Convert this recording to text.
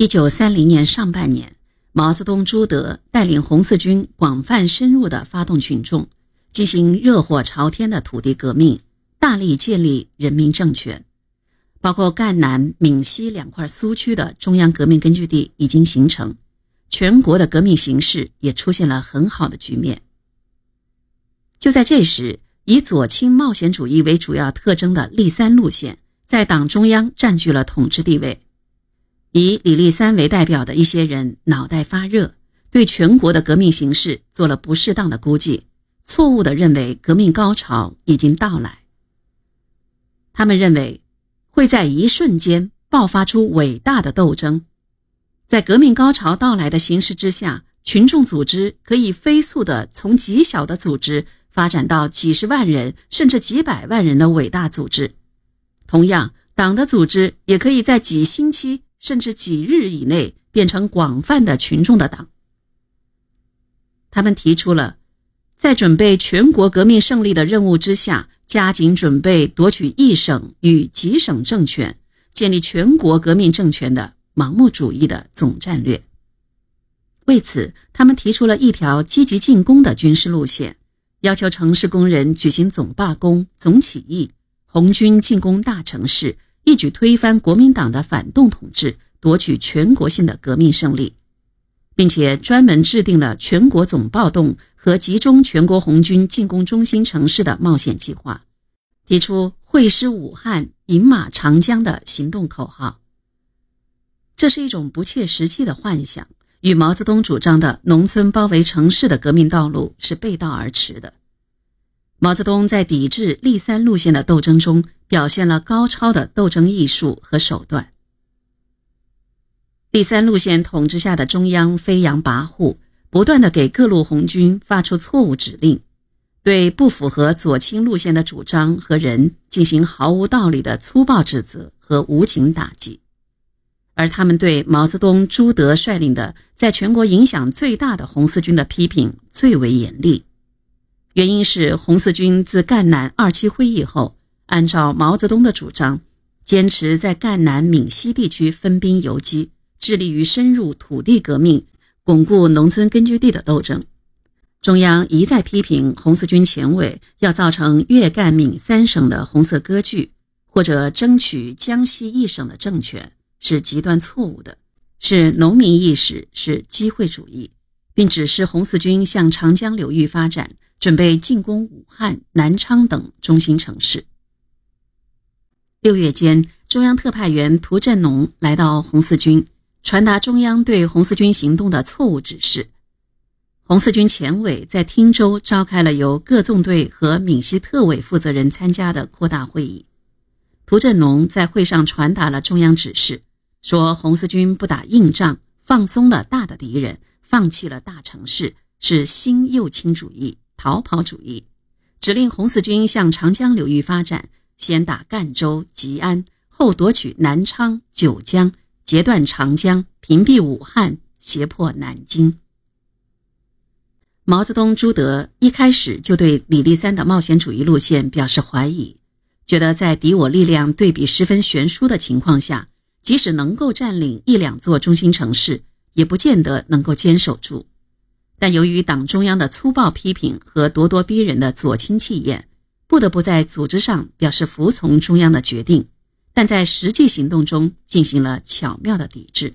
一九三零年上半年，毛泽东、朱德带领红四军广泛深入地发动群众，进行热火朝天的土地革命，大力建立人民政权。包括赣南、闽西两块苏区的中央革命根据地已经形成，全国的革命形势也出现了很好的局面。就在这时，以左倾冒险主义为主要特征的立三路线在党中央占据了统治地位。以李立三为代表的一些人脑袋发热，对全国的革命形势做了不适当的估计，错误地认为革命高潮已经到来。他们认为会在一瞬间爆发出伟大的斗争，在革命高潮到来的形势之下，群众组织可以飞速地从极小的组织发展到几十万人甚至几百万人的伟大组织。同样，党的组织也可以在几星期。甚至几日以内变成广泛的群众的党。他们提出了，在准备全国革命胜利的任务之下，加紧准备夺取一省与几省政权，建立全国革命政权的盲目主义的总战略。为此，他们提出了一条积极进攻的军事路线，要求城市工人举行总罢工、总起义，红军进攻大城市。一举推翻国民党的反动统治，夺取全国性的革命胜利，并且专门制定了全国总暴动和集中全国红军进攻中心城市的冒险计划，提出会师武汉、饮马长江的行动口号。这是一种不切实际的幻想，与毛泽东主张的农村包围城市的革命道路是背道而驰的。毛泽东在抵制立三路线的斗争中。表现了高超的斗争艺术和手段。第三路线统治下的中央飞扬跋扈，不断的给各路红军发出错误指令，对不符合左倾路线的主张和人进行毫无道理的粗暴指责和无情打击，而他们对毛泽东、朱德率领的在全国影响最大的红四军的批评最为严厉。原因是红四军自赣南二七会议后。按照毛泽东的主张，坚持在赣南闽西地区分兵游击，致力于深入土地革命、巩固农村根据地的斗争。中央一再批评红四军前委要造成粤赣闽三省的红色割据，或者争取江西一省的政权，是极端错误的，是农民意识，是机会主义，并指示红四军向长江流域发展，准备进攻武汉、南昌等中心城市。六月间，中央特派员涂振农来到红四军，传达中央对红四军行动的错误指示。红四军前委在汀州召开了由各纵队和闽西特委负责人参加的扩大会议。涂振农在会上传达了中央指示，说红四军不打硬仗，放松了大的敌人，放弃了大城市，是新右倾主义、逃跑主义，指令红四军向长江流域发展。先打赣州、吉安，后夺取南昌、九江，截断长江，屏蔽武汉，胁迫南京。毛泽东、朱德一开始就对李立三的冒险主义路线表示怀疑，觉得在敌我力量对比十分悬殊的情况下，即使能够占领一两座中心城市，也不见得能够坚守住。但由于党中央的粗暴批评和咄咄逼人的左倾气焰。不得不在组织上表示服从中央的决定，但在实际行动中进行了巧妙的抵制。